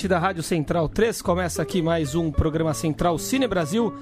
Ouvinte da Rádio Central 3, começa aqui mais um programa Central Cine Brasil,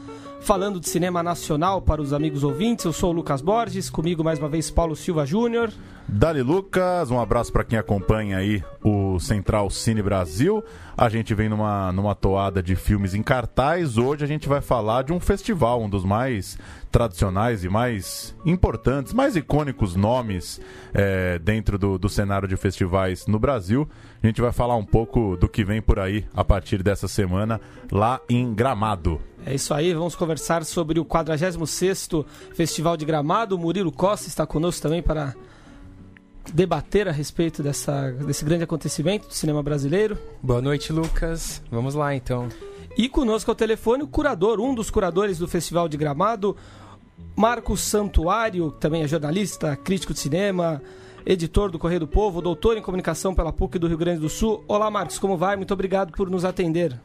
falando de cinema nacional para os amigos ouvintes. Eu sou o Lucas Borges, comigo mais uma vez Paulo Silva Júnior. Dali Lucas, um abraço para quem acompanha aí o Central Cine Brasil. A gente vem numa, numa toada de filmes em cartaz. Hoje a gente vai falar de um festival, um dos mais tradicionais e mais importantes, mais icônicos nomes é, dentro do, do cenário de festivais no Brasil. A gente vai falar um pouco do que vem por aí a partir dessa semana lá em Gramado. É isso aí, vamos conversar sobre o 46º Festival de Gramado. O Murilo Costa está conosco também para debater a respeito dessa, desse grande acontecimento do cinema brasileiro. Boa noite, Lucas. Vamos lá, então. E conosco ao telefone o curador, um dos curadores do Festival de Gramado, Marcos Santuário, que também é jornalista, crítico de cinema, editor do Correio do Povo, doutor em comunicação pela PUC do Rio Grande do Sul. Olá, Marcos, como vai? Muito obrigado por nos atender.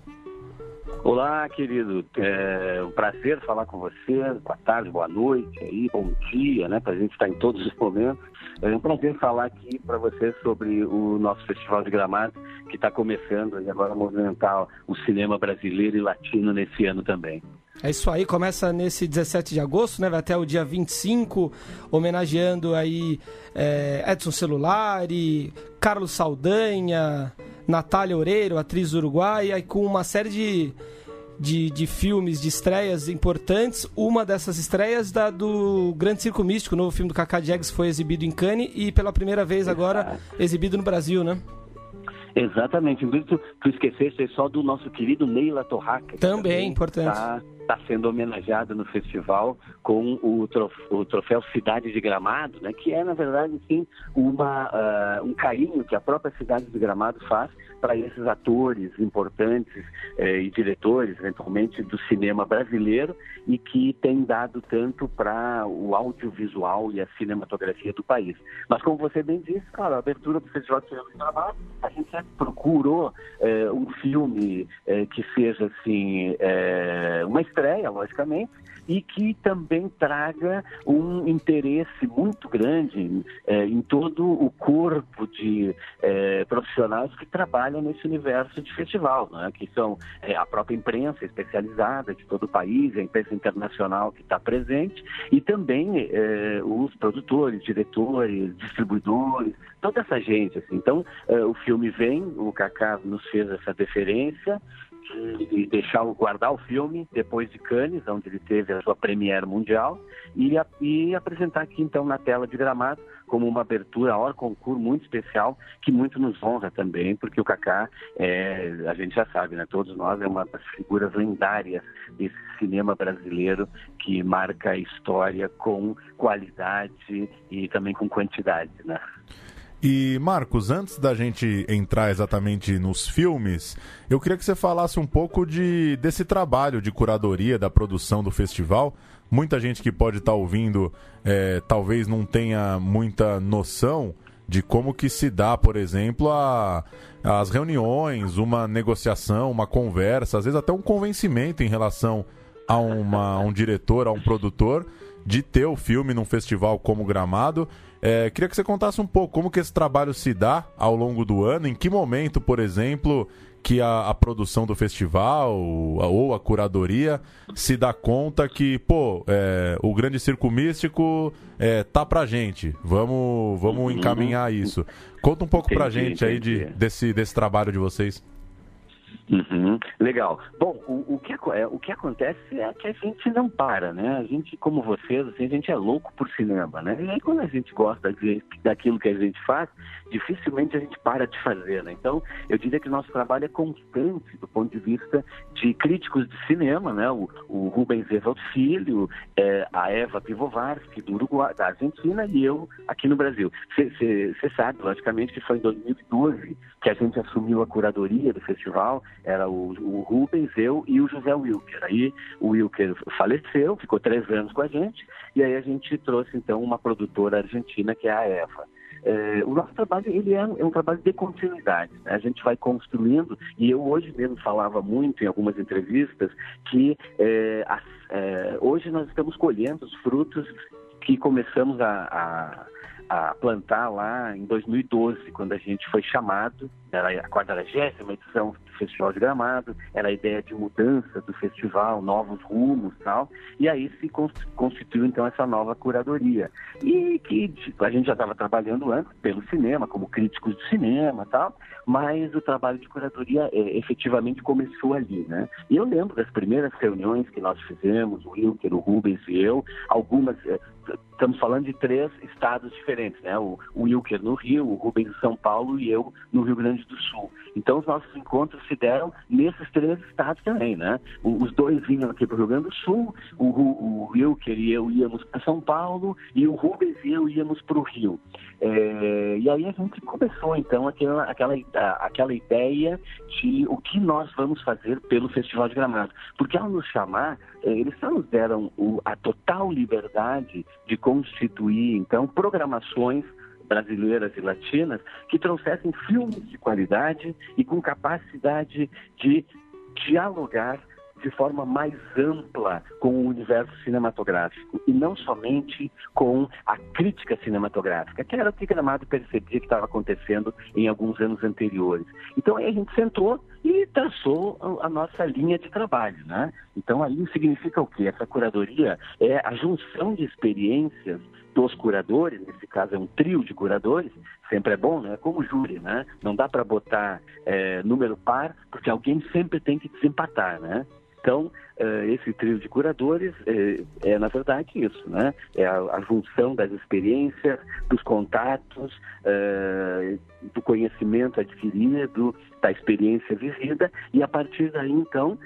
Olá, querido. É um prazer falar com você. Boa tarde, boa noite, aí, bom dia, né? Para a gente estar em todos os momentos. É um prazer falar aqui para você sobre o nosso Festival de Gramado, que está começando e agora a movimentar o cinema brasileiro e latino nesse ano também. É isso aí, começa nesse 17 de agosto, né? Vai até o dia 25, homenageando aí é, Edson Celulari, Carlos Saldanha, Natália Oreiro, atriz uruguaia, e com uma série de, de, de, filmes, de estreias importantes. Uma dessas estreias da do Grande Circo Místico, o novo filme do Kaká Diegues foi exibido em Cannes e pela primeira vez agora exibido no Brasil, né? Exatamente. Tu, tu esqueceste só do nosso querido Neila Torraca. Também, também importante. Está tá sendo homenageado no festival com o, trof, o, troféu Cidade de Gramado, né, que é, na verdade, sim, uma, uh, um carinho que a própria Cidade de Gramado faz para esses atores importantes eh, e diretores, eventualmente, do cinema brasileiro e que tem dado tanto para o audiovisual e a cinematografia do país. Mas, como você bem disse, cara, a abertura do Festival de Cinema de Gramado, a gente sempre procurou eh, um filme eh, que seja, assim, uma estreia, logicamente, e que também traga um interesse muito grande eh, em todo o corpo de eh, profissionais que trabalham nesse universo de festival, né? que são eh, a própria imprensa especializada de todo o país, a imprensa internacional que está presente, e também os produtores, diretores, distribuidores, toda essa gente. Assim. Então, o filme vem, o Kaká nos fez essa deferência, de deixar guardar o filme depois de Cannes, onde ele teve a sua premiere mundial, e, e apresentar aqui então na tela de Gramado como uma abertura hora concurso muito especial que muito nos honra também, porque o Kaká é, a gente já sabe, né? Todos nós é uma das figuras lendárias desse cinema brasileiro que marca a história com qualidade e também com quantidade, né? E Marcos, antes da gente entrar exatamente nos filmes, eu queria que você falasse um pouco de, desse trabalho de curadoria da produção do festival. Muita gente que pode estar tá ouvindo é, talvez não tenha muita noção de como que se dá, por exemplo, a, as reuniões, uma negociação, uma conversa, às vezes até um convencimento em relação a, uma, a um diretor, a um produtor, de ter o filme num festival como Gramado. É, queria que você contasse um pouco como que esse trabalho se dá ao longo do ano, em que momento, por exemplo, que a, a produção do festival ou a curadoria se dá conta que, pô, é, o grande circo místico é, tá pra gente, vamos, vamos uhum. encaminhar isso. Conta um pouco entendi, pra gente aí de, desse, desse trabalho de vocês. Uhum, legal. Bom, o, o, que, é, o que acontece é que a gente não para, né? A gente, como vocês, assim, a gente é louco por cinema, né? E aí quando a gente gosta de, daquilo que a gente faz, dificilmente a gente para de fazer, né? Então, eu diria que o nosso trabalho é constante do ponto de vista de críticos de cinema, né? O, o Rubens Evald Filho, é, a Eva Pivovarsky, do Uruguai, da Argentina, e eu aqui no Brasil. Você sabe, logicamente, que foi em 2012 que a gente assumiu a curadoria do festival, era o, o Rubens, eu e o José Wilker. Aí o Wilker faleceu, ficou três anos com a gente, e aí a gente trouxe então uma produtora argentina que é a Eva. É, o nosso trabalho ele é, é um trabalho de continuidade. Né? A gente vai construindo, e eu hoje mesmo falava muito em algumas entrevistas que é, é, hoje nós estamos colhendo os frutos que começamos a, a a plantar lá em 2012, quando a gente foi chamado, era a 40 edição Festival de Gramado, era a ideia de mudança do festival, novos rumos tal, e aí se constituiu então essa nova curadoria. E que tipo, a gente já estava trabalhando antes pelo cinema, como críticos de cinema tal, mas o trabalho de curadoria é, efetivamente começou ali, né? E eu lembro das primeiras reuniões que nós fizemos, o Wilker, o Rubens e eu, algumas, é, estamos falando de três estados diferentes, né? O, Wilker no Rio, o Rubens em São Paulo e eu no Rio Grande do Sul. Então os nossos encontros se deram nesses três estados também, né? Os dois vinham aqui para o Rio Grande do Sul, o, o Wilker e eu íamos para São Paulo e o Rubens e eu íamos para o Rio. É, e aí a gente começou então aquela, aquela, aquela ideia de o que nós vamos fazer pelo Festival de Gramado. Porque ao nos chamar, é, eles só nos deram o, a total liberdade de constituir então programações brasileiras e latinas que trouxessem filmes de qualidade e com capacidade de dialogar de forma mais ampla com o universo cinematográfico e não somente com a crítica cinematográfica, que era o que Gramado percebia que estava acontecendo em alguns anos anteriores. Então aí a gente sentou e traçou a, nossa linha de trabalho, né? Então aí significa o quê? Essa curadoria é a junção de experiências dos curadores, nesse caso é um trio de curadores, sempre é bom, né? Como júri, né? Não dá para botar é, número par, porque alguém sempre tem que desempatar, né? Então, uh, esse trio de curadores é, é, na verdade, isso, né? É a, a, junção das experiências, dos contatos, uh, do conhecimento adquirido, da experiência vivida, e a partir daí, então,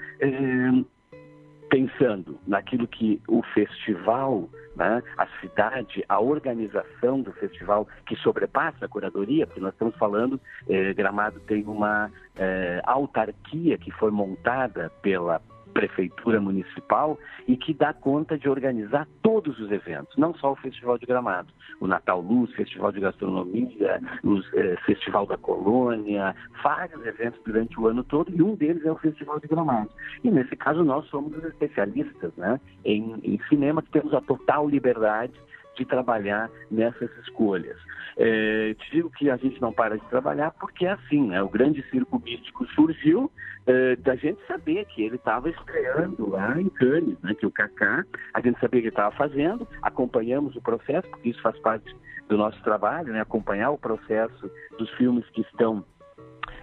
pensando naquilo que o festival, né, a cidade, a organização do festival que sobrepassa a curadoria, porque nós estamos falando, eh, Gramado tem uma eh, autarquia que foi montada pela prefeitura municipal e que dá conta de organizar todos os eventos, não só o Festival de Gramado, o Natal Luz, Festival de Gastronomia, o eh, Festival da Colônia, vários eventos durante o ano todo e um deles é o Festival de Gramado. E nesse caso nós somos os especialistas né, em, em cinema que temos a total liberdade de trabalhar nessas escolhas. É, te digo que a gente não para de trabalhar porque é assim, né? O grande circo místico surgiu é, da gente saber que ele estava estreando lá em Cannes, né? Que o Kaká, a gente sabia que ele estava fazendo, acompanhamos o processo, porque isso faz parte do nosso trabalho, né? Acompanhar o processo dos filmes que estão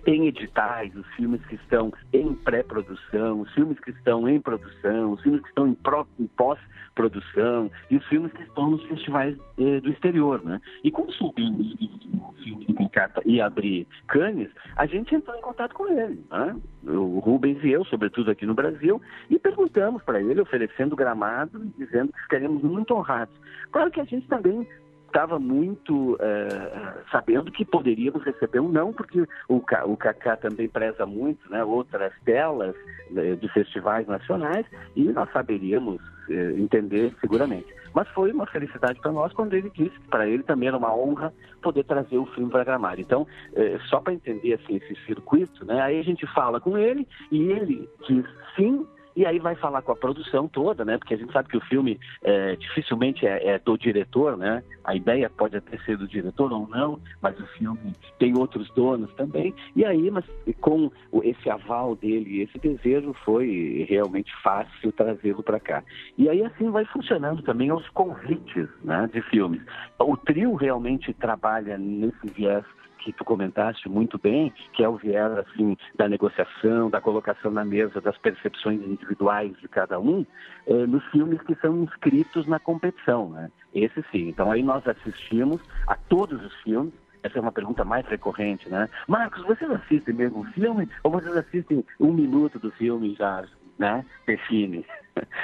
em editais, os filmes que estão em pré-produção, os filmes que estão em produção, os filmes que estão em, em pós-produção e os filmes que estão nos festivais eh, do exterior, né? E como que o filme do ia abrir Cannes, a gente entrou em contato com ele, né? O Rubens e eu, sobretudo aqui no Brasil, e perguntamos para ele, oferecendo gramado e dizendo que ficaríamos muito honrados. Claro que a gente também estava muito é, sabendo que poderíamos receber um não, porque o, o Kaká também preza muito né, outras telas né, de festivais nacionais e nós saberíamos é, entender seguramente. Mas foi uma felicidade para nós quando ele disse que para ele também era uma honra poder trazer o filme para Gramado. Então, só para entender assim, esse circuito, né, aí a gente fala com ele e ele diz sim e aí vai falar com a produção toda, né? Porque a gente sabe que o filme é, dificilmente é, é, do diretor, né? A ideia pode até ser do diretor ou não, mas o filme tem outros donos também. E aí, mas com esse aval dele, esse desejo, foi realmente fácil trazê-lo para cá. E aí assim vai funcionando também os convites, né? De filmes. O trio realmente trabalha nesse viés que tu comentaste muito bem, que é o viés assim da negociação, da colocação na mesa das percepções individuais de cada um, é, nos filmes que são inscritos na competição, né? Esse sim. Então aí nós assistimos a todos os filmes essa é uma pergunta mais recorrente, né? Marcos, vocês assistem mesmo o filme ou vocês assistem um minuto do filme e já né, define?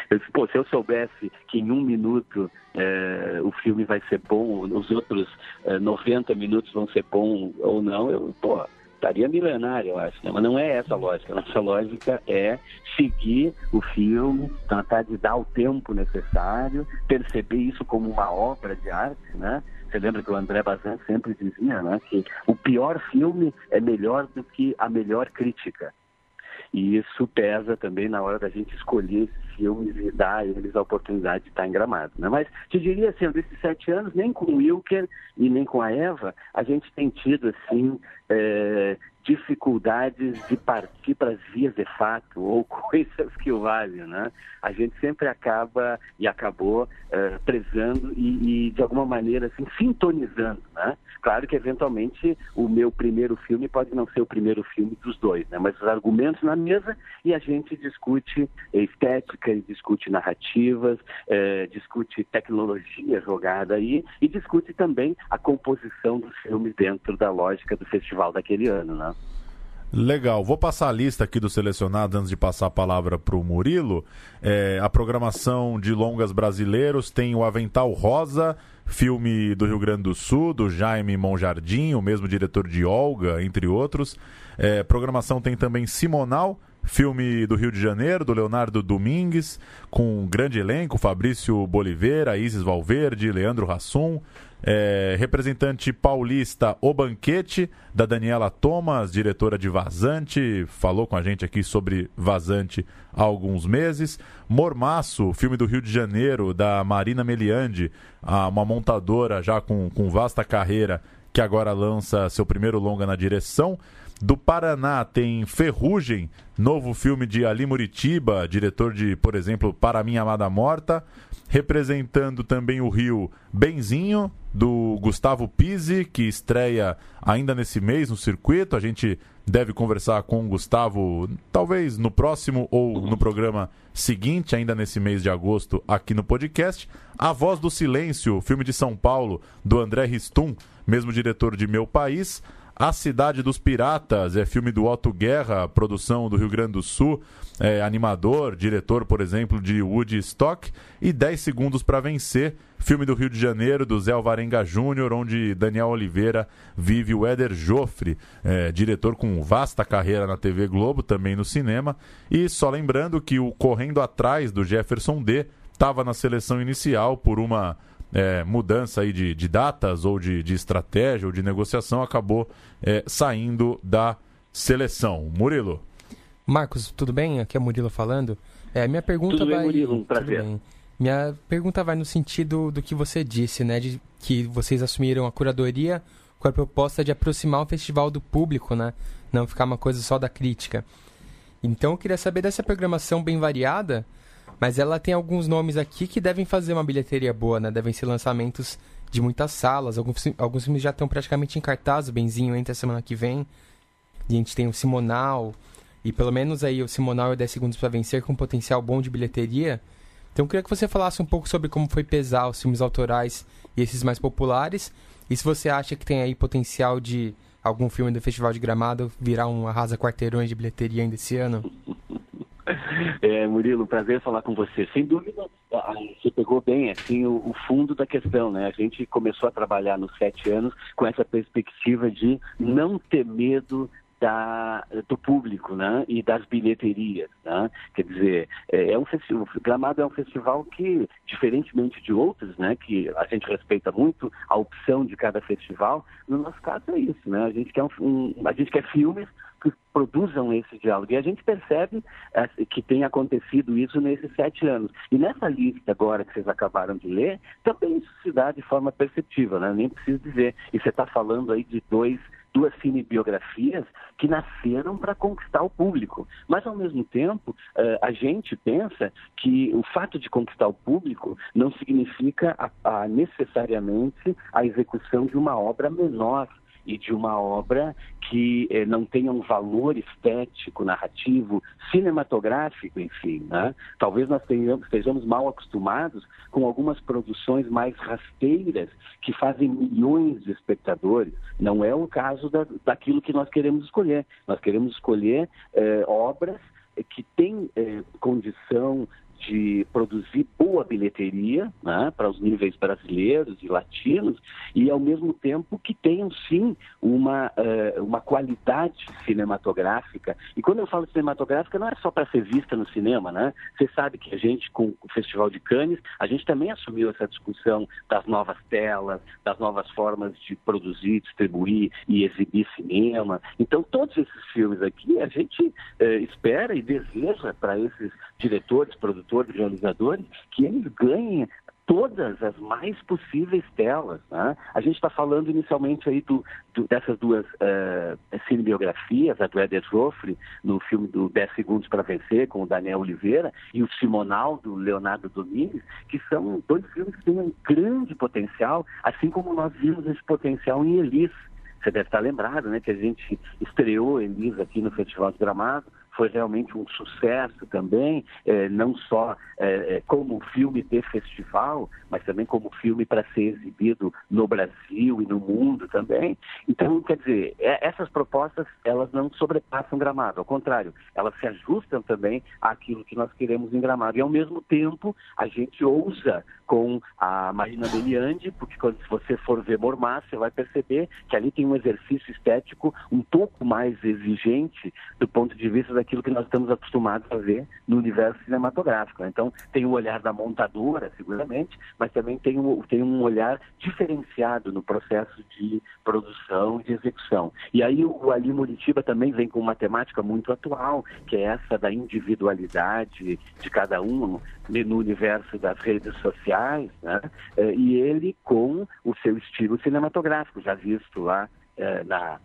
Eu disse, pô, se eu soubesse que em um minuto é, o filme vai ser bom, os outros é, 90 minutos vão ser bom ou não, eu, pô, estaria milenário, eu acho. Né? Mas não é essa a lógica. Nossa lógica é seguir o filme, tratar de dar o tempo necessário, perceber isso como uma obra de arte, né? Você lembra que o André Bazin sempre dizia né, que o pior filme é melhor do que a melhor crítica. E isso pesa também na hora da gente escolher esses filmes e dar a eles a oportunidade de estar em gramado. Né? Mas te diria assim, desses sete anos, nem com o Wilker e nem com a Eva, a gente tem tido assim é, dificuldades de partir para as vias de fato ou coisas que o valem, né? A gente sempre acaba e acabou uh, prezando e, e, de alguma maneira assim sintonizando, né? Claro que eventualmente o meu primeiro filme pode não ser o primeiro filme dos dois, né? Mas os argumentos na mesa e a gente discute estética, discute narrativas, uh, discute tecnologia jogada aí e discute também a composição dos filmes dentro da lógica do festival daquele ano, né? Legal, vou passar a lista aqui do selecionado antes de passar a palavra para o Murilo. É, a programação de longas brasileiros tem o Avental Rosa, filme do Rio Grande do Sul, do Jaime Monjardim, o mesmo diretor de Olga, entre outros. É, programação tem também Simonal, filme do Rio de Janeiro, do Leonardo Domingues, com um grande elenco, Fabrício Boliveira, Isis Valverde, Leandro Hassum. É, representante paulista O Banquete, da Daniela Thomas, diretora de Vazante, falou com a gente aqui sobre Vazante há alguns meses. Mormaço, filme do Rio de Janeiro, da Marina Meliandi, uma montadora já com, com vasta carreira, que agora lança seu primeiro longa na direção. Do Paraná tem Ferrugem, novo filme de Ali Muritiba, diretor de, por exemplo, Para Minha Amada Morta. Representando também o Rio, Benzinho, do Gustavo Pizzi, que estreia ainda nesse mês no circuito. A gente deve conversar com o Gustavo, talvez no próximo ou no programa seguinte, ainda nesse mês de agosto, aqui no podcast. A Voz do Silêncio, filme de São Paulo, do André Ristum, mesmo diretor de Meu País. A Cidade dos Piratas é filme do Otto Guerra, produção do Rio Grande do Sul, é, animador, diretor, por exemplo, de Woodstock. E 10 Segundos para Vencer, filme do Rio de Janeiro, do Zé Alvarenga Júnior, onde Daniel Oliveira vive o Éder Joffre, é, diretor com vasta carreira na TV Globo, também no cinema. E só lembrando que o Correndo Atrás, do Jefferson D., estava na seleção inicial por uma é, mudança aí de, de, datas ou de, de, estratégia ou de negociação, acabou é, saindo da seleção. Murilo. Marcos, tudo bem? Aqui é Murilo falando. É, minha pergunta tudo vai. Bem, Murilo, um prazer. Minha pergunta vai no sentido do que você disse, né? De que vocês assumiram a curadoria com a proposta de aproximar o festival do público, né? Não ficar uma coisa só da crítica. Então eu queria saber dessa programação bem variada mas ela tem alguns nomes aqui que devem fazer uma bilheteria boa, né? Devem ser lançamentos de muitas salas. Alguns, alguns filmes já estão praticamente em cartaz, o Benzinho entra semana que vem. E a gente tem o Simonal. E pelo menos aí o Simonal e 10 Segundos para Vencer com potencial bom de bilheteria. Então eu queria que você falasse um pouco sobre como foi pesar os filmes autorais e esses mais populares. E se você acha que tem aí potencial de algum filme do Festival de Gramado virar um arrasa quarteirões de bilheteria ainda esse ano. É, Murilo, prazer falar com você. Sem dúvida, você pegou bem assim o, o, fundo da questão, né? A gente começou a trabalhar nos sete anos com essa perspectiva de não ter medo da, do público né? e das bilheterias. Né? Quer dizer, é, é um festival, Gramado é um festival que, diferentemente de outros, né, que a gente respeita muito a opção de cada festival, no nosso caso é isso. Né? A, gente quer um, um, a gente quer filmes que produzam esse diálogo. E a gente percebe é, que tem acontecido isso nesses sete anos. E nessa lista agora que vocês acabaram de ler, também isso se dá de forma perceptível, né? nem preciso dizer. E você está falando aí de dois duas cinebiografias que nasceram para conquistar o público. Mas, ao mesmo tempo, uh, a gente pensa que o fato de conquistar o público não significa a, a necessariamente a execução de uma obra menor e de uma obra que eh, não tenha um valor estético, narrativo, cinematográfico, enfim. Né? Talvez nós tenhamos, estejamos mal acostumados com algumas produções mais rasteiras que fazem milhões de espectadores. Não é o caso da, daquilo que nós queremos escolher. Nós queremos escolher eh, obras que têm eh, condição de produzir boa bilheteria né, para os níveis brasileiros e latinos e ao mesmo tempo que tenham sim uma, uh, uma qualidade cinematográfica. E quando eu falo cinematográfica não é só para ser vista no cinema, né? Você sabe que a gente com o Festival de Cannes, a gente também assumiu essa discussão das novas telas, das novas formas de produzir, distribuir e exibir cinema. Então todos esses filmes aqui a gente uh, espera e deseja para esses diretores, produtores, realizadores, que eles ganhem todas as mais possíveis telas. Né? A gente está falando inicialmente aí do, do, dessas duas uh, cinebiografias, a do Eder Joffre, no filme do 10 Segundos para Vencer, com o Daniel Oliveira, e o Simonal, do Leonardo Domingues, que são dois filmes que têm um grande potencial, assim como nós vimos esse potencial em Elis. Você deve estar lembrado, né, que a gente estreou Elis aqui no Festival de Gramado, foi realmente um sucesso também, é, não só é, como filme de festival, mas também como filme para ser exibido no Brasil e no mundo também. Então, quer dizer, essas propostas, elas não sobrepassam Gramado, ao contrário, elas se ajustam também àquilo que nós queremos em Gramado. E, ao mesmo tempo, a gente ousa com a Marina Beliandi, porque quando você for ver Mormar, você vai perceber que ali tem um exercício estético um pouco mais exigente do ponto de vista daquilo que nós estamos acostumados a ver no universo cinematográfico. Então, tem o olhar da montadora, seguramente, mas também tem um, tem um olhar diferenciado no processo de produção e de execução. E aí o Ali Muritiba também vem com uma temática muito atual, que é essa da individualidade de cada um no universo das redes sociais, né? Eh, e ele com o seu estilo cinematográfico, já visto lá eh, na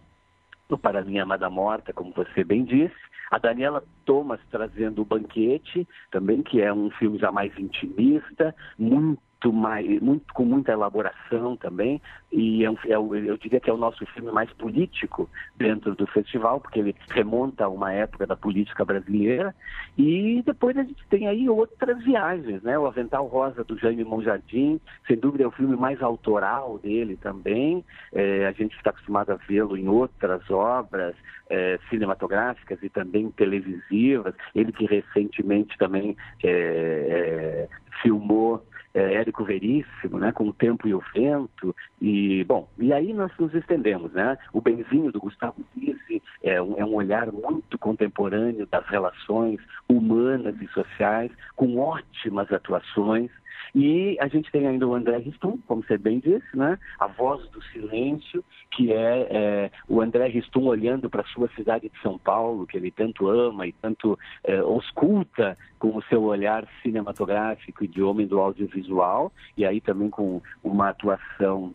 no Para Minha Amada Morta, como você bem disse. A Daniela Thomas trazendo o Banquete, também, que é um filme já mais intimista, muito muito mais, muito, com muita elaboração também, e é um, é, eu diria que é o nosso filme mais político dentro do festival, porque ele remonta a uma época da política brasileira, e depois a gente tem aí outras viagens, né? O Avental Rosa do Jaime Monjardim, sem dúvida é o filme mais autoral dele também, é, a gente está acostumado a vê-lo em outras obras é, cinematográficas e também televisivas, ele que recentemente também é, é filmou é, Érico Veríssimo, né, com o tempo e o vento, e, bom, e aí nós nos estendemos, né, o Benzinho do Gustavo Disse é um, é um olhar muito contemporâneo das relações humanas e sociais, com ótimas atuações, e a gente tem ainda o André Ristum, como você bem disse, né? A voz do silêncio, que é, é o André Ristum olhando para a sua cidade de São Paulo, que ele tanto ama e tanto é, ausculta com o seu olhar cinematográfico e de homem do audiovisual, e aí também com uma atuação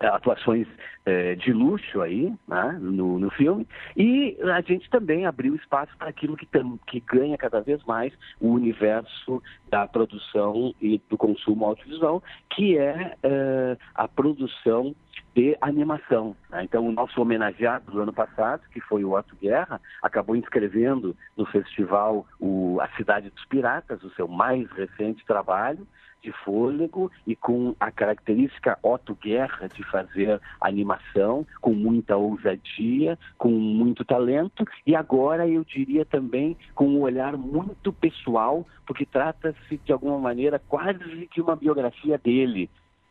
atuações é, de luxo aí né, no, no filme e a gente também abriu espaço para aquilo que, tam, que ganha cada vez mais o universo da produção e do consumo audiovisual que é, é a produção de animação. Né? Então, o nosso homenageado do ano passado, que foi o Otto Guerra, acabou inscrevendo no festival o, A Cidade dos Piratas, o seu mais recente trabalho, de fôlego e com a característica Otto Guerra de fazer animação com muita ousadia, com muito talento e agora eu diria também com um olhar muito pessoal, porque trata-se de alguma maneira quase que uma biografia dele,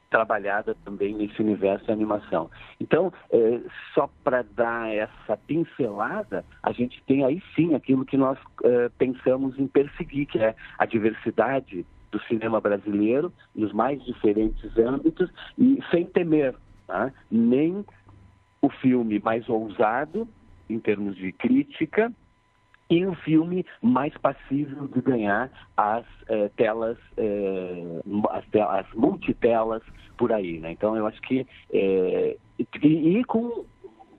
trabalhada também nesse universo de animação. Então, é, só para dar essa pincelada, a gente tem aí sim aquilo que nós é, pensamos em perseguir, que é a diversidade do cinema brasileiro, nos mais diferentes âmbitos, e sem temer tá? nem o filme mais ousado, em termos de crítica, e o filme mais passível de ganhar as eh, telas, eh, as, as, multitelas por aí. Né? Então, eu acho que. Eh, e, e, com.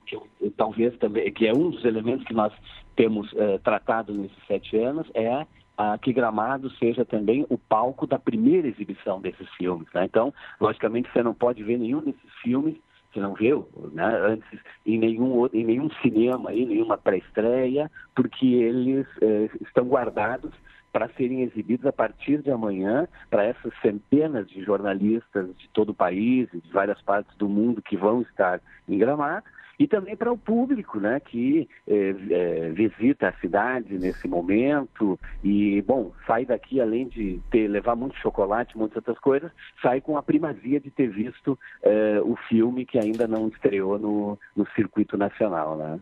Que, talvez também, que é um dos elementos que nós temos eh, tratado nesses sete anos, é ah, que Gramado seja também o palco da primeira exibição desses filmes. Né? Então, logicamente, você não pode ver nenhum desses filmes você não viu, né, antes em nenhum, em nenhum cinema, em nenhuma pré-estreia, porque eles eh, estão guardados para serem exibidos a partir de amanhã para essas centenas de jornalistas de todo o país e de várias partes do mundo que vão estar em Gramado e também para o público, né, que é, é, visita a cidade nesse momento e, bom, sai daqui além de ter levar muito chocolate, muitas outras coisas, sai com a primazia de ter visto é, o filme que ainda não estreou no, no circuito nacional, né?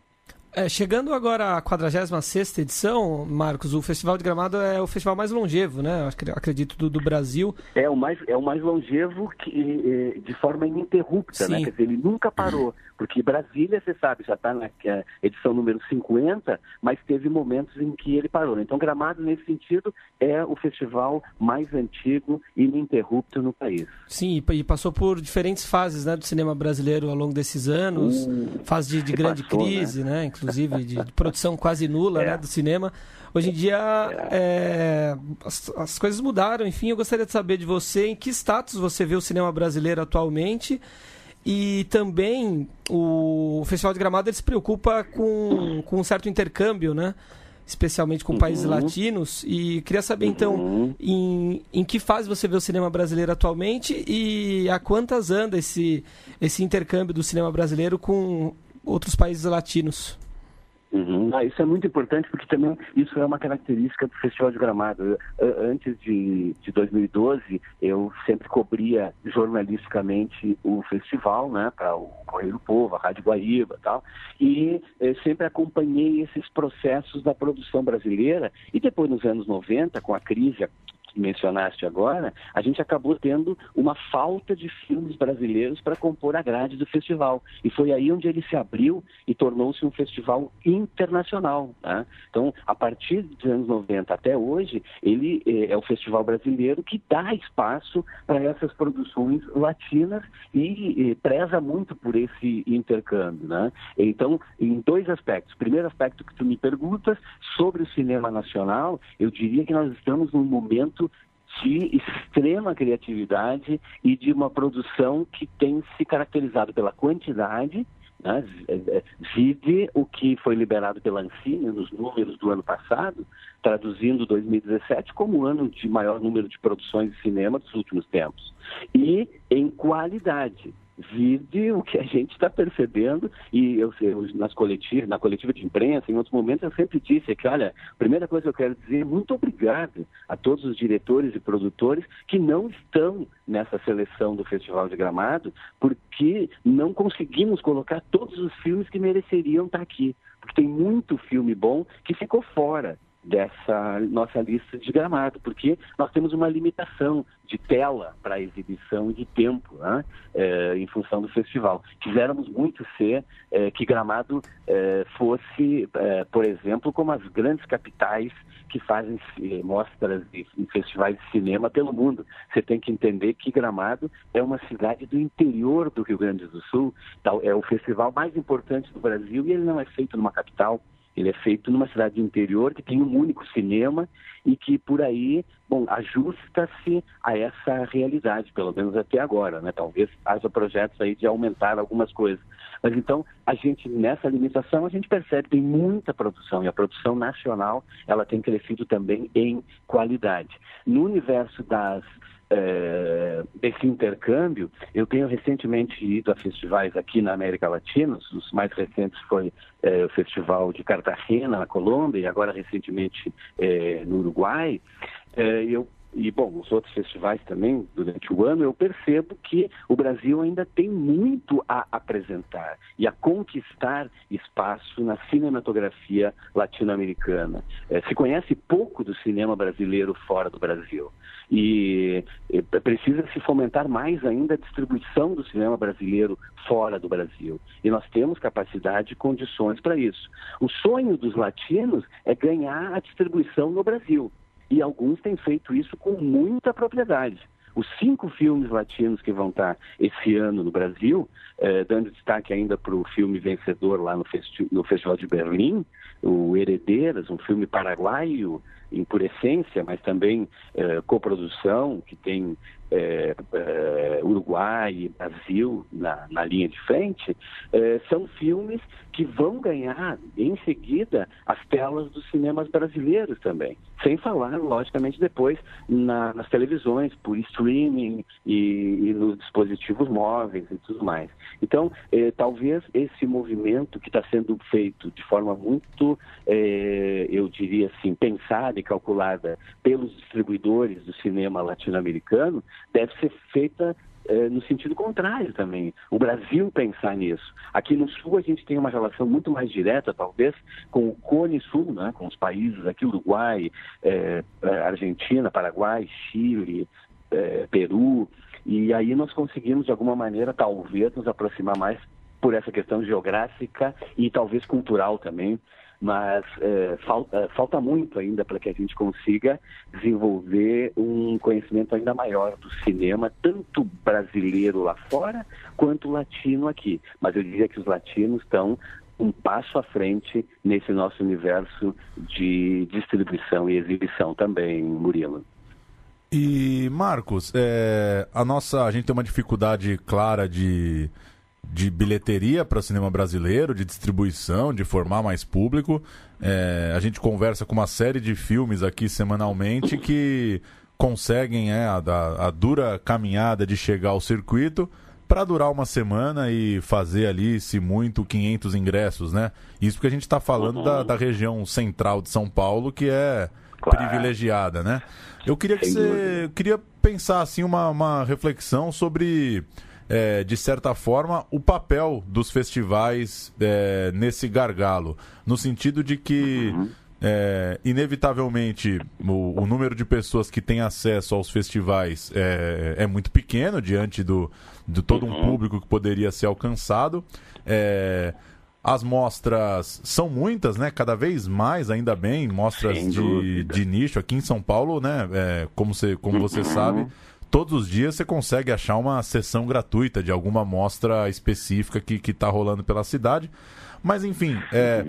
É, chegando agora à 46 edição, Marcos, o Festival de Gramado é o festival mais longevo, né? Acredito, do, do Brasil. É o mais, é o mais longevo que, de forma ininterrupta, né? Quer dizer, ele nunca parou. Porque Brasília, você sabe, já está na é edição número 50, mas teve momentos em que ele parou. Então, Gramado, nesse sentido, é o festival mais antigo e ininterrupto no país. Sim, e passou por diferentes fases né, do cinema brasileiro ao longo desses anos. Hum, fase de, de grande passou, crise, né? né? Inclusive, de, de, produção quase nula é. né, do cinema. Hoje em dia, é. É, as, as coisas mudaram. Enfim, eu gostaria de saber de você em que status você vê o cinema brasileiro atualmente e também o Festival de Gramado ele se preocupa com, com um certo intercâmbio, né? especialmente com uhum. países latinos. E queria saber, então, uhum. em, em que fase você vê o cinema brasileiro atualmente e a quantas anda esse, esse intercâmbio do cinema brasileiro com outros países latinos? Uhum. Ah, isso é muito importante porque também isso é uma característica do Festival de Gramado. Antes de, de 2012, eu sempre cobria jornalisticamente o festival, né, para o Correio do Povo, a Rádio Guaíba e tal, e eh, sempre acompanhei esses processos da produção brasileira. E depois, nos anos 90, com a crise mencionaste agora, a gente acabou tendo uma falta de filmes brasileiros para compor a grade do festival. E foi aí onde ele se abriu e tornou-se um festival internacional. Né? Então, a partir dos anos 90 até hoje, ele eh, é o festival brasileiro que dá espaço para essas produções latinas e, e preza muito por esse intercâmbio. Né? Então, em dois aspectos. Primeiro aspecto que tu me perguntas sobre o cinema nacional, eu diria que nós estamos num momento de extrema criatividade e de uma produção que tem se caracterizado pela quantidade, né? É, é, vide o que foi liberado pela Ancine nos números do ano passado, traduzindo 2017 como o ano de maior número de produções de cinema dos últimos tempos. E em qualidade vide o que a gente está percebendo e eu, eu nas coletivas, na coletiva de imprensa, em outros momentos eu sempre disse que, olha, a primeira coisa que eu quero dizer é muito obrigado a todos os diretores e produtores que não estão nessa seleção do Festival de Gramado, porque não conseguimos colocar todos os filmes que mereceriam estar aqui. Porque tem muito filme bom que ficou fora dessa nossa lista de gramado, porque nós temos uma limitação de tela para exibição e de tempo, né? é, em função do festival. Quiséramos muito ser é, que Gramado é, fosse, é, por exemplo, como as grandes capitais que fazem é, mostras e festivais de cinema pelo mundo. Você tem que entender que Gramado é uma cidade do interior do Rio Grande do Sul, é o festival mais importante do Brasil e ele não é feito numa capital ele é feito numa cidade interior que tem um único cinema e que por aí, bom, ajusta-se a essa realidade, pelo menos até agora, né? Talvez haja projetos aí de aumentar algumas coisas. Mas então, a gente, nessa limitação, a gente percebe que tem muita produção e a produção nacional, ela tem crescido também em qualidade. No universo das é, desse intercâmbio, eu tenho recentemente ido a festivais aqui na América Latina, os mais recentes foi é, o Festival de Cartagena, na Colômbia, e agora recentemente é, no Uruguai. Eu e bom, os outros festivais também durante o ano, eu percebo que o Brasil ainda tem muito a apresentar e a conquistar espaço na cinematografia latino-americana. É, se conhece pouco do cinema brasileiro fora do Brasil e, e precisa se fomentar mais ainda a distribuição do cinema brasileiro fora do Brasil. E nós temos capacidade e condições para isso. O sonho dos latinos é ganhar a distribuição no Brasil e alguns têm feito isso com muita propriedade. Os cinco filmes latinos que vão estar esse ano no Brasil, eh, dando destaque ainda para o filme vencedor lá no, festi no, Festival de Berlim, o Heredeiras, um filme paraguaio em por essência, mas também eh, coprodução, que tem é, é, Uruguai e Brasil na, na, linha de frente, é, são filmes que vão ganhar em seguida as telas dos cinemas brasileiros também. Sem falar, logicamente, depois na, nas televisões, por streaming e, e, nos dispositivos móveis e tudo mais. Então, eh, talvez esse movimento que está sendo feito de forma muito, eh, eu diria assim, pensada e calculada pelos distribuidores do cinema latino-americano, deve ser feita é, no sentido contrário também. O Brasil pensar nisso. Aqui no Sul a gente tem uma relação muito mais direta, talvez, com o Cone Sul, né? com os países aqui, Uruguai, é, Argentina, Paraguai, Chile, Peru. E aí nós conseguimos, de alguma maneira, talvez, nos aproximar mais por essa questão geográfica e talvez cultural também mas é, falta, falta muito ainda para que a gente consiga desenvolver um conhecimento ainda maior do cinema, tanto brasileiro lá fora quanto latino aqui. Mas eu diria que os latinos estão um passo à frente nesse nosso universo de distribuição e exibição também, Murilo. E Marcos, é, a nossa a gente tem uma dificuldade clara de de bilheteria para cinema brasileiro, de distribuição, de formar mais público. É, a gente conversa com uma série de filmes aqui semanalmente que conseguem é, a, a, dura caminhada de chegar ao circuito para durar uma semana e fazer ali, se muito, 500 ingressos, né? Isso porque a gente está falando uhum. da, da, região central de São Paulo, que é claro. privilegiada, né? Eu queria que você queria pensar assim uma, uma reflexão sobre é, de certa forma, o papel dos festivais é, nesse gargalo, no sentido de que. Uhum. É, inevitavelmente o, o, número de pessoas que têm acesso aos festivais é, é muito pequeno diante do, de todo um uhum. público que poderia ser alcançado. É, as mostras são muitas, né? Cada vez mais, ainda bem, mostras de, de, nicho. Aqui em São Paulo, né? É, como você, como você uhum. sabe, todos os dias você consegue achar uma sessão gratuita de alguma amostra específica que está rolando pela cidade. Mas, enfim, é,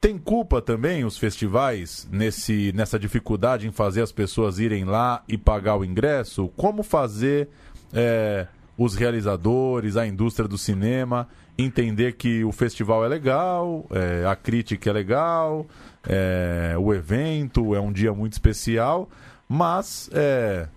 tem culpa também os festivais nesse, nessa dificuldade em fazer as pessoas irem lá e pagar o ingresso? Como fazer é, os realizadores, a indústria do cinema entender que o festival é legal, é, a crítica é legal, é, o evento é um dia muito especial, mas é,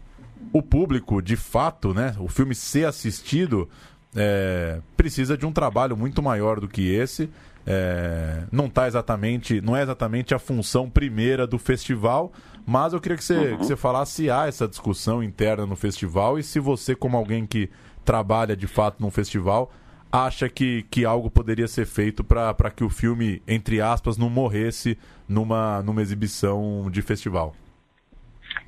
o público, de fato, né, o filme ser assistido, é, precisa de um trabalho muito maior do que esse. É, não tá exatamente, não é exatamente a função primeira do festival, mas eu queria que você, uhum. que você falasse se há essa discussão interna no festival e se você, como alguém que trabalha de fato num festival, acha que, que algo poderia ser feito para que o filme, entre aspas, não morresse numa, numa exibição de festival.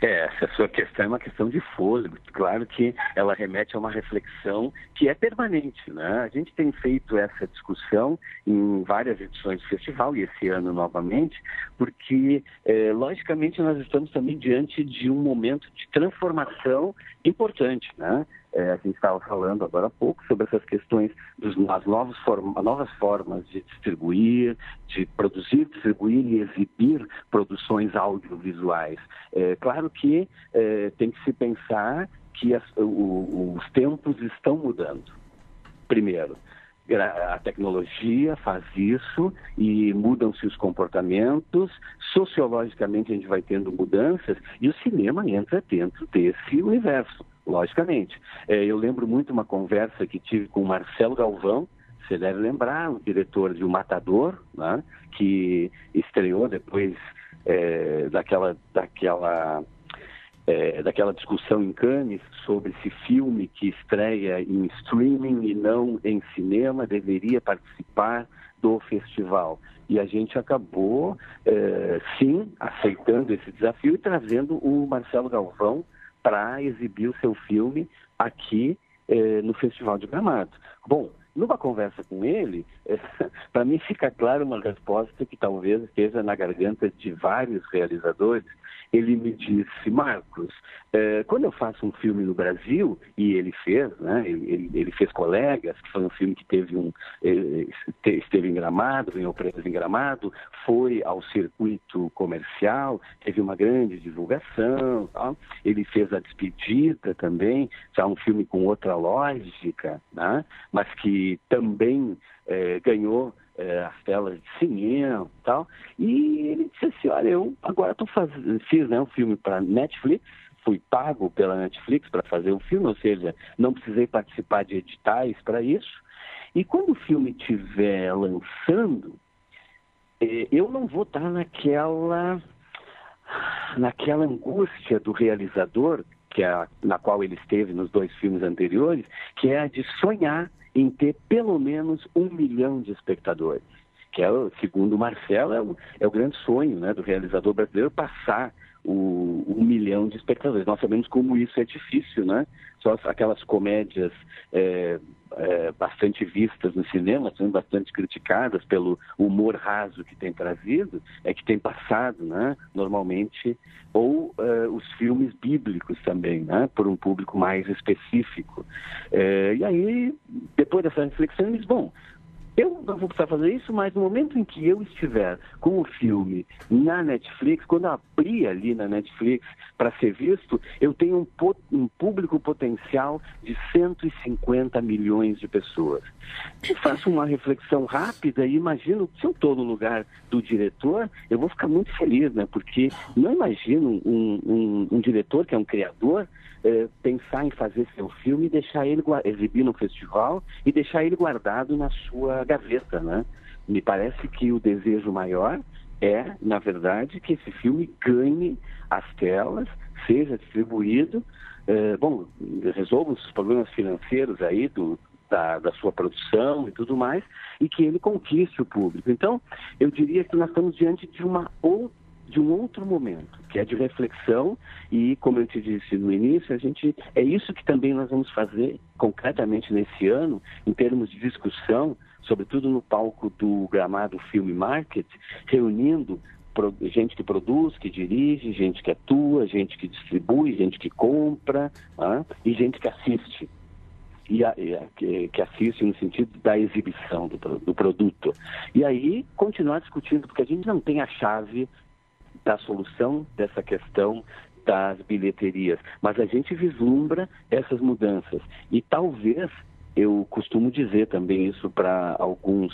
É, essa sua questão é uma questão de fôlego. Claro que ela remete a uma reflexão que é permanente. Né? A gente tem feito essa discussão em várias edições do festival, e esse ano novamente, porque, é, logicamente, nós estamos também diante de um momento de transformação importante. Né? É, a gente estava falando agora há pouco sobre essas questões das novas, forma, novas formas de distribuir, de produzir, distribuir e exibir produções audiovisuais. É, claro que é, tem que se pensar que as, o, os tempos estão mudando. Primeiro, a tecnologia faz isso e mudam-se os comportamentos, sociologicamente a gente vai tendo mudanças e o cinema entra dentro desse universo logicamente. É, eu lembro muito uma conversa que tive com o Marcelo Galvão, você deve lembrar, o diretor de O Matador, né, que estreou depois é, daquela, daquela, é, daquela discussão em Cannes sobre se filme que estreia em streaming e não em cinema deveria participar do festival. E a gente acabou, é, sim, aceitando esse desafio e trazendo o Marcelo Galvão para exibir o seu filme aqui eh, no Festival de Gramado. Bom, numa conversa com ele, eh, para mim fica clara uma resposta que talvez esteja na garganta de vários realizadores, ele me disse, Marcos, é, quando eu faço um filme no Brasil, e ele fez, né, ele, ele fez Colegas, que foi um filme que teve um, eh, esteve em Gramado, ganhou prêmios em Gramado, foi ao circuito comercial, teve uma grande divulgação, ele fez A Despedida também, já um filme com outra lógica, né, mas que também é, ganhou é, as telas de cinema e tal. E ele disse assim, olha, eu agora tô fazendo, fiz né, um filme para Netflix, fui pago pela Netflix para fazer o um filme, ou seja, não precisei participar de editais para isso. E quando o filme estiver lançando, é, eu não vou estar naquela naquela angústia do realizador, que é a, na qual ele esteve nos dois filmes anteriores, que é a de sonhar em ter pelo menos um milhão de espectadores. Que é, segundo o Marcelo, é o, é o grande sonho né, do realizador brasileiro passar o, um milhão de espectadores. Nós sabemos como isso é difícil, né? Só aquelas comédias é, é, bastante vistas no cinema, sendo bastante criticadas pelo humor raso que tem trazido, é que tem passado, né? Normalmente, ou é, os filmes bíblicos também, né? Por um público mais específico. É, e aí, depois dessa reflexão, eles, bom, eu não vou precisar fazer isso, mas no momento em que eu estiver com o filme na Netflix, quando abrir ali na Netflix para ser visto, eu tenho um, um, público potencial de 150 milhões de pessoas. Eu faço uma reflexão rápida e imagino, se eu estou no lugar do diretor, eu vou ficar muito feliz, né? Porque não imagino um, um, um diretor que é um criador é, pensar em fazer seu filme e deixar ele exibir no festival e deixar ele guardado na sua gaveta, né? Me parece que o desejo maior é, na verdade, que esse filme ganhe as telas, seja distribuído, é, bom, resolva os problemas financeiros aí do, da, da, sua produção e tudo mais, e que ele conquiste o público. Então, eu diria que nós estamos diante de uma de um outro momento, que é de reflexão e, como eu te disse no início, a gente é isso que também nós vamos fazer concretamente nesse ano, em termos de discussão, sobretudo no palco do Gramado Film Market, reunindo gente que produz, que dirige, gente que atua, gente que distribui, gente que compra ah, e gente que assiste. E, a, e a, que, assiste no sentido da exibição do, do produto. E aí continuar discutindo, porque a gente não tem a chave da solução dessa questão das bilheterias, mas a gente vislumbra essas mudanças. E talvez, eu costumo dizer também isso para alguns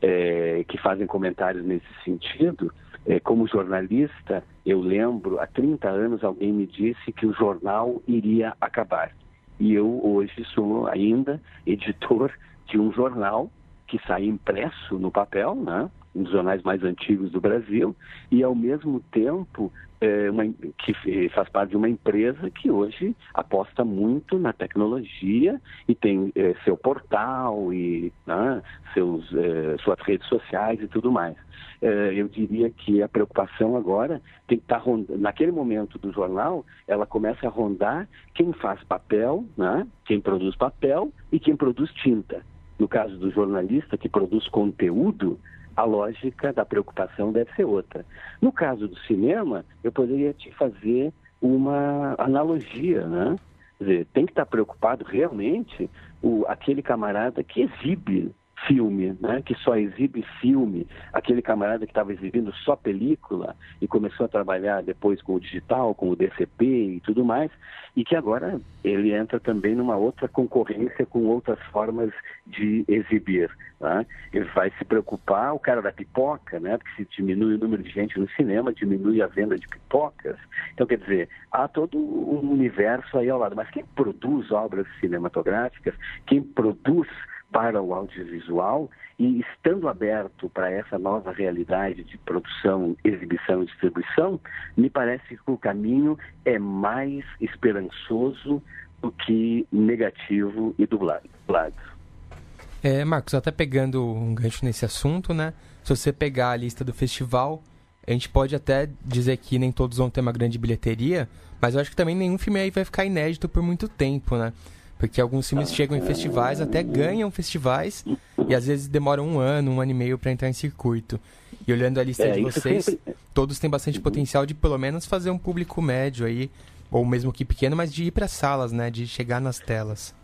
é, que fazem comentários nesse sentido, é, como jornalista, eu lembro, há 30 anos alguém me disse que o jornal iria acabar. E eu hoje sou ainda editor de um jornal que sai impresso no papel, né? um dos jornais mais antigos do Brasil, e ao mesmo tempo é, uma, que faz parte de uma empresa que hoje aposta muito na tecnologia e tem é, seu portal e né, seus, é, suas redes sociais e tudo mais. É, eu diria que a preocupação agora tem que estar tá naquele momento do jornal, ela começa a rondar quem faz papel, né, quem produz papel e quem produz tinta. No caso do jornalista que produz conteúdo, a lógica da preocupação deve ser outra. No caso do cinema, eu poderia te fazer uma analogia, né? Quer dizer, tem que estar preocupado realmente o, aquele camarada que exibe filme, né? que só exibe filme, aquele camarada que estava exibindo só película e começou a trabalhar depois com o digital, com o DCP e tudo mais, e que agora ele entra também numa outra concorrência com outras formas de exibir. Né? Ele vai se preocupar, o cara da pipoca, né? porque se diminui o número de gente no cinema, diminui a venda de pipocas. Então, quer dizer, há todo um universo aí ao lado. Mas quem produz obras cinematográficas, quem produz para o audiovisual e estando aberto para essa nova realidade de produção, exibição e distribuição, me parece que o caminho é mais esperançoso do que negativo e dublado. É, Marcos, até pegando um gancho nesse assunto, né? Se você pegar a lista do festival, a gente pode até dizer que nem todos vão ter uma grande bilheteria, mas eu acho que também nenhum filme aí vai ficar inédito por muito tempo, né? Porque alguns filmes chegam em festivais, até ganham festivais, e às vezes demoram um ano, um ano e meio para entrar em circuito. E olhando a lista é, de vocês, sempre... todos têm bastante potencial de pelo menos fazer um público médio aí, ou mesmo que pequeno, mas de ir para salas, né? De chegar nas telas.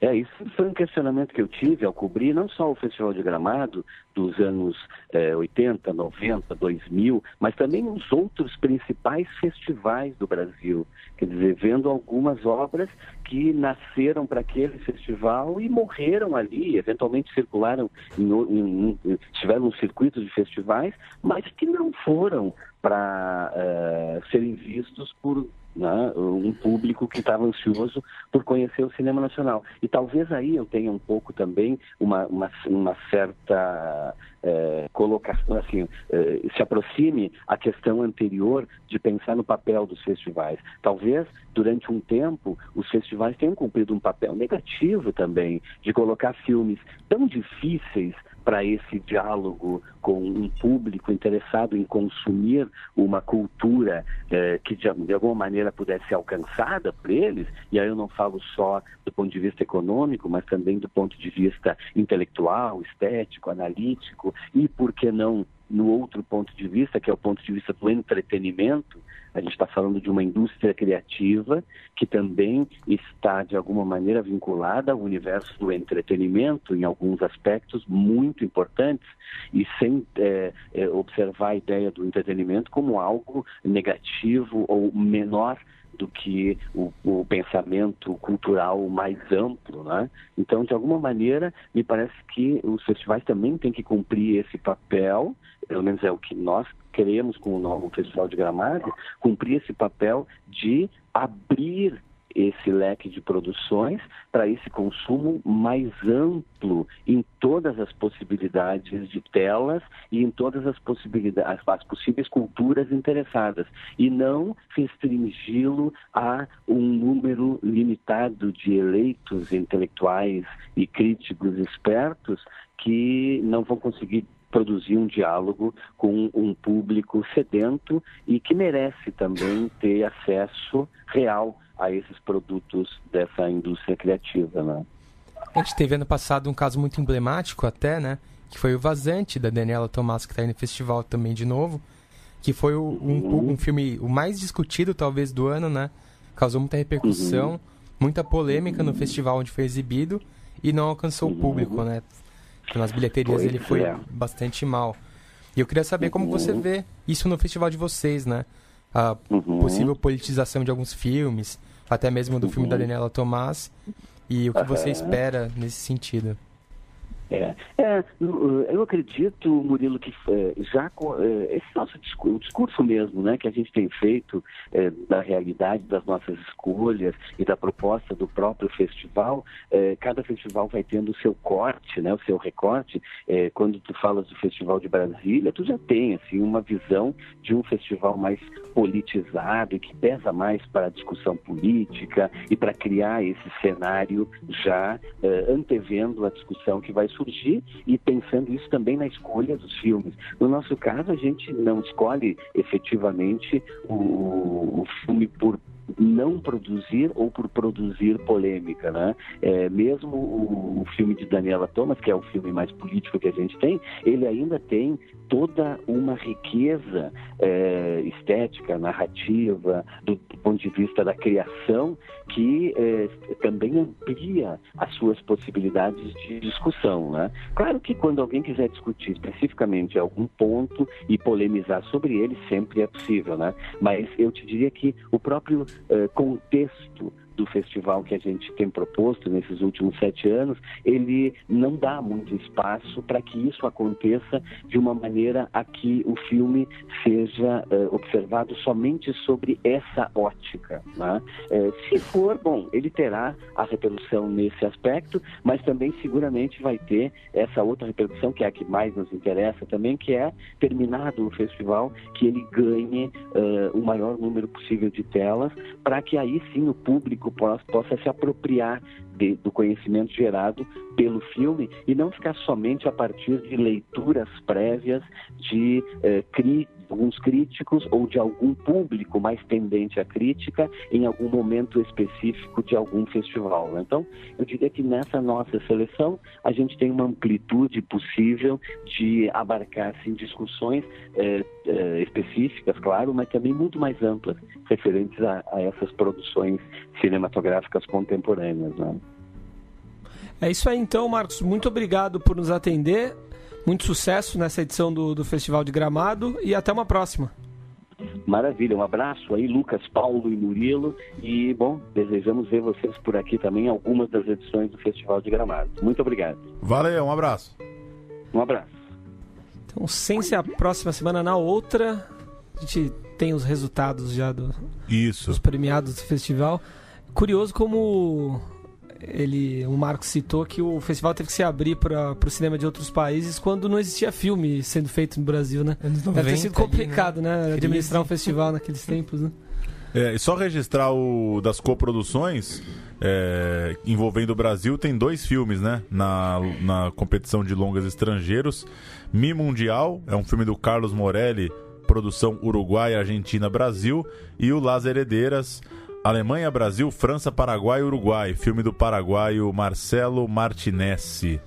É, isso foi um questionamento que eu tive ao cobrir não só o Festival de Gramado dos anos é, 80, 90, 2000, mas também os outros principais festivais do Brasil. Quer dizer, vendo algumas obras que nasceram para aquele festival e morreram ali, eventualmente circularam, em, em, em, tiveram um circuito de festivais, mas que não foram para uh, serem vistos por né, um público que estava ansioso por conhecer o cinema nacional. E talvez aí eu tenha um pouco também uma, uma, uma certa é, colocação, assim, é, se aproxime a questão anterior de pensar no papel dos festivais. Talvez, durante um tempo, os festivais tenham cumprido um papel negativo também, de colocar filmes tão difíceis para esse diálogo com um público interessado em consumir uma cultura eh, que de, de, alguma maneira pudesse ser alcançada por eles, e aí eu não falo só do ponto de vista econômico, mas também do ponto de vista intelectual, estético, analítico, e por que não no outro ponto de vista, que é o ponto de vista do entretenimento, a gente está falando de uma indústria criativa que também está, de alguma maneira, vinculada ao universo do entretenimento, em alguns aspectos muito importantes, e sem é, é, observar a ideia do entretenimento como algo negativo ou menor do que o, o, pensamento cultural mais amplo, né? Então, de alguma maneira, me parece que os festivais também têm que cumprir esse papel, pelo menos é o que nós queremos com o novo Festival de Gramado, cumprir esse papel de abrir esse leque de produções para esse consumo mais amplo em todas as possibilidades de telas e em todas as possibilidades, as possíveis culturas interessadas e não restringi-lo a um número limitado de eleitos intelectuais e críticos espertos que não vão conseguir produzir um diálogo com um público sedento e que merece também ter acesso real a esses produtos dessa indústria criativa, né? A gente teve ano passado um caso muito emblemático até, né? Que foi o Vazante, da Daniela Tomás, que está aí no festival também de novo. Que foi o, um, uhum. um, filme o mais discutido, talvez, do ano, né? Causou muita repercussão, uhum. muita polêmica no festival onde foi exibido e não alcançou o público, uhum. né? Nas bilheterias ele foi é. bastante mal. E eu queria saber como você uhum. vê isso no festival de vocês, né? A uhum. possível politização de alguns filmes, até mesmo do uhum. filme da uhum. Daniela Tomás. E o que você espera nesse sentido? É, é, eu acredito, Murilo, que é, já com é, esse nosso discurso, o discurso mesmo, né, que a gente tem feito é, da realidade das nossas escolhas e da proposta do próprio festival, é, cada festival vai tendo o seu corte, né, o seu recorte. Quando tu falas do Festival de Brasília, tu já tem assim uma visão de um festival mais politizado e que pesa mais para a discussão política e para criar esse cenário já antevendo a discussão que vai surgir surgir e pensando isso também na escolha dos filmes. No nosso caso, a gente não escolhe efetivamente o, o filme por não produzir ou por produzir polêmica, né? É, mesmo o, o, filme de Daniela Thomas, que é o filme mais político que a gente tem, ele ainda tem toda uma riqueza é, estética, narrativa, do, do, ponto de vista da criação, que é, também amplia as suas possibilidades de discussão, né? Claro que quando alguém quiser discutir especificamente algum ponto e polemizar sobre ele, sempre é possível, né? Mas eu te diria que o próprio contexto do festival que a gente tem proposto nesses últimos sete anos, ele não dá muito espaço para que isso aconteça de uma maneira a que o filme seja uh, observado somente sobre essa ótica. Né? Uh, se for, bom, ele terá a repercussão nesse aspecto, mas também seguramente vai ter essa outra repercussão, que é a que mais nos interessa também, que é, terminado o festival, que ele ganhe uh, o maior número possível de telas, para que aí sim o público público possa se apropriar de, do conhecimento gerado pelo filme e não ficar somente a partir de leituras prévias de, eh, cri, alguns críticos ou de algum público mais tendente à crítica em algum momento específico de algum festival. Né? Então, eu diria que nessa nossa seleção a gente tem uma amplitude possível de abarcar assim, discussões é, é, específicas, claro, mas também muito mais amplas referentes a, a essas produções cinematográficas contemporâneas. Né? É isso aí então, Marcos. Muito obrigado por nos atender. Muito sucesso nessa edição do, do Festival de Gramado e até uma próxima. Maravilha, um abraço aí, Lucas, Paulo e Murilo. E, bom, desejamos ver vocês por aqui também em algumas das edições do Festival de Gramado. Muito obrigado. Valeu, um abraço. Um abraço. Então, sem ser a próxima semana, na outra, a gente tem os resultados já do, Isso. dos premiados do festival. Curioso como ele, o Marcos citou que o festival teve que se abrir para o cinema de outros países quando não existia filme sendo feito no Brasil, né? Anos Deve ter 90 sido ali, complicado, né? Crise. Administrar um festival naqueles tempos, né? É, e só registrar o das coproduções é, envolvendo o Brasil, tem dois filmes, né? Na, na competição de longas estrangeiros. Mi Mundial, é um filme do Carlos Morelli, produção Uruguai, Argentina, Brasil. E o Las Heredeiras, Alemanha, Brasil, França, Paraguai e Uruguai. Filme do paraguaio Marcelo Martinezzi.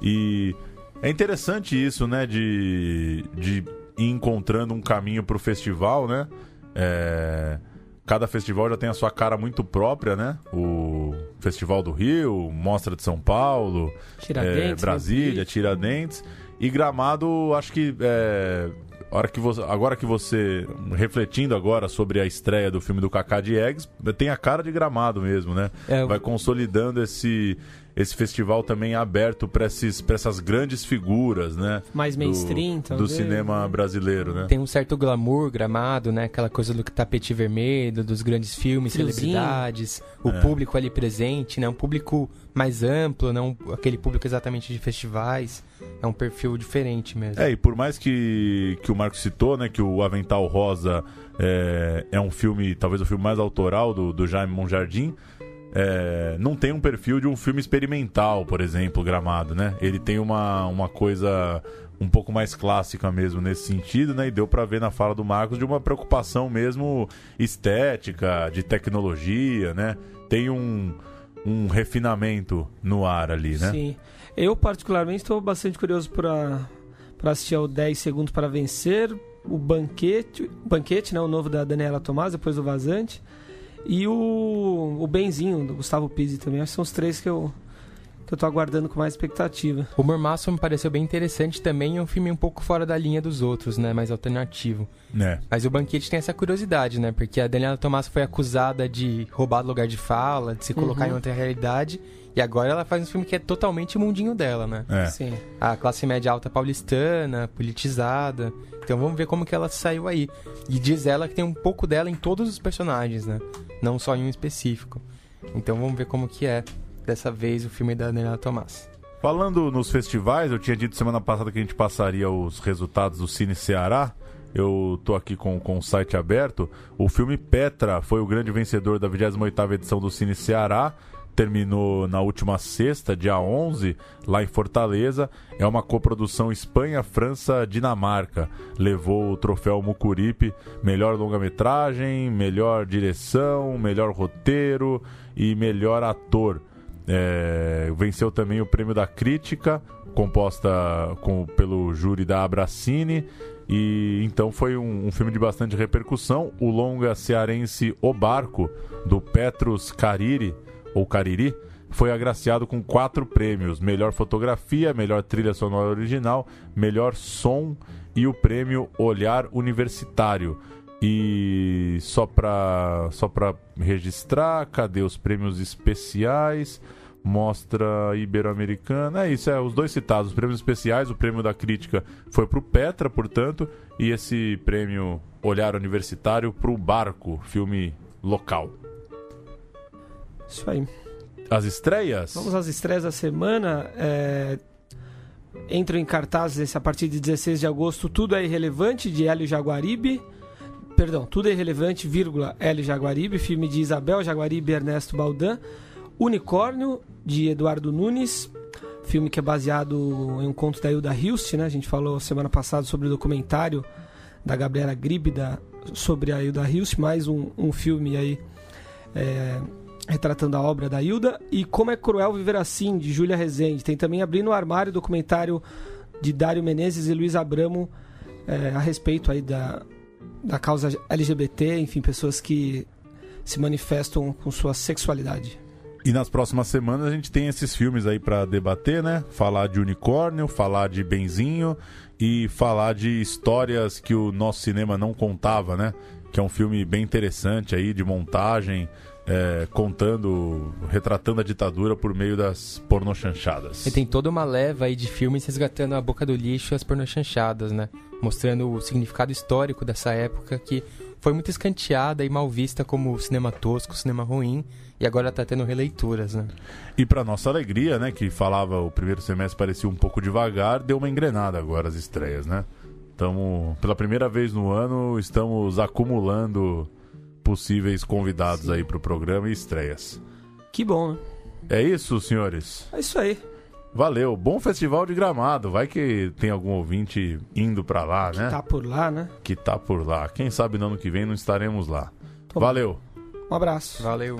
E é interessante isso, né? De, de ir encontrando um caminho para o festival, né? É, cada festival já tem a sua cara muito própria, né? O Festival do Rio, Mostra de São Paulo, Tiradentes, é, Brasília, Rio. Tiradentes. E Gramado, acho que é, hora que você, agora que você, refletindo agora sobre a estreia do filme do Kaká Diegues, tem a cara de Gramado mesmo, né? É, Vai consolidando esse, esse festival também aberto para essas grandes figuras, né? Mais Do- mainstream, do, talvez, cinema brasileiro, né? Tem um certo glamour gramado, né? Aquela coisa do tapete vermelho, dos grandes filmes, Friozinho. celebridades, o É. público ali presente, né? Um público mais amplo, não aquele público exatamente de festivais. É um perfil diferente mesmo. É, e por mais que, que o Marcos citou, né, que o Avental Rosa é, é um filme, talvez o filme mais autoral do, do Jaime Monjardim, é, não tem um perfil de um filme experimental, por exemplo, Gramado, né? Ele tem uma, uma coisa um pouco mais clássica mesmo nesse sentido, né? E deu pra ver na fala do Marcos de uma preocupação mesmo estética, de tecnologia, né? Tem um, um refinamento no ar ali, né? Sim. Eu, particularmente, estou bastante curioso para assistir ao 10 Segundos para Vencer, o Banquete, banquete né, o novo da Daniela Tomás, depois do Vazante, e o, o Benzinho, do Gustavo Pizzi também. Acho que são os três que eu, que eu tô aguardando com mais expectativa. O Mormaço me pareceu bem interessante também, é um filme um pouco fora da linha dos outros, né? Mais alternativo. É. Mas o Banquete tem essa curiosidade, né? Porque a Daniela Tomás foi acusada de roubar lugar de fala, de se colocar Uhum. em outra realidade. E agora ela faz um filme que é totalmente o mundinho dela, né? É. Sim. A classe média alta paulistana, politizada. Então vamos ver como que ela saiu aí. E diz ela que tem um pouco dela em todos os personagens, né? Não só em um específico. Então vamos ver como que é dessa vez o filme da Daniela Tomás. Falando nos festivais, eu tinha dito semana passada que a gente passaria os resultados do Cine Ceará. Eu tô aqui com, com o site aberto. O filme Petra foi o grande vencedor da 28ª edição do Cine Ceará. Terminou na última sexta, dia 11, lá em Fortaleza. É uma coprodução Espanha, França, Dinamarca. Levou o troféu Mucuripe, melhor longa-metragem, melhor direção, melhor roteiro e melhor ator. É, venceu também o prêmio da crítica, composta com- pelo júri da Abracine. E então foi um, um filme de bastante repercussão. O longa cearense O Barco, do Petrus Cariri, ou Cariri, foi agraciado com quatro prêmios: melhor fotografia, melhor trilha sonora original, melhor som e o prêmio Olhar Universitário. E só pra, só pra registrar, cadê os prêmios especiais? Mostra Ibero-Americana. É isso, é os dois citados. Os prêmios especiais, o prêmio da crítica foi pro Petra, portanto, e esse prêmio Olhar Universitário pro Barco, filme local. Isso aí. As estreias? Vamos às estreias da semana. É... Entram em cartazes a partir de 16 de agosto. Tudo é irrelevante de Hélio Jaguaribe. Perdão, tudo é irrelevante, vírgula, Hélio Jaguaribe. Filme de Isabel Jaguaribe e Ernesto Baldan. Unicórnio de Eduardo Nunes. Filme que é baseado em um conto da Hilda Hilst, né? A gente falou semana passada sobre o documentário da Gabriela Gríbida sobre a Hilda Hilst, mais um, um filme aí é, retratando a obra da Hilda. E Como é Cruel Viver Assim, de Júlia Rezende. Tem também Abrindo o Armário, documentário de Dário Menezes e Luiz Abramo é, a respeito aí da, da causa LGBT, enfim, pessoas que se manifestam com sua sexualidade. E nas próximas semanas a gente tem esses filmes aí para debater, né? Falar de unicórnio, falar de benzinho e falar de histórias que o nosso cinema não contava, né? Que é um filme bem interessante aí de montagem, é, contando, retratando a ditadura por meio das pornochanchadas. E tem toda uma leva aí de filmes resgatando a boca do lixo e as pornochanchadas, né? Mostrando o significado histórico dessa época que foi muito escanteada e mal vista como cinema tosco, cinema ruim, e agora está tendo releituras, né? E para nossa alegria, né, que falava o primeiro semestre parecia um pouco devagar, deu uma engrenada agora as estreias, né? Estamos, pela primeira vez no ano, estamos acumulando possíveis convidados Sim. aí para o programa e estreias. Que bom, né? É isso, senhores? É isso aí. Valeu, bom festival de Gramado. Vai que tem algum ouvinte indo para lá, que né? Que tá por lá, né? Que tá por lá. Quem sabe no ano que vem não estaremos lá. Valeu. Um abraço. Valeu.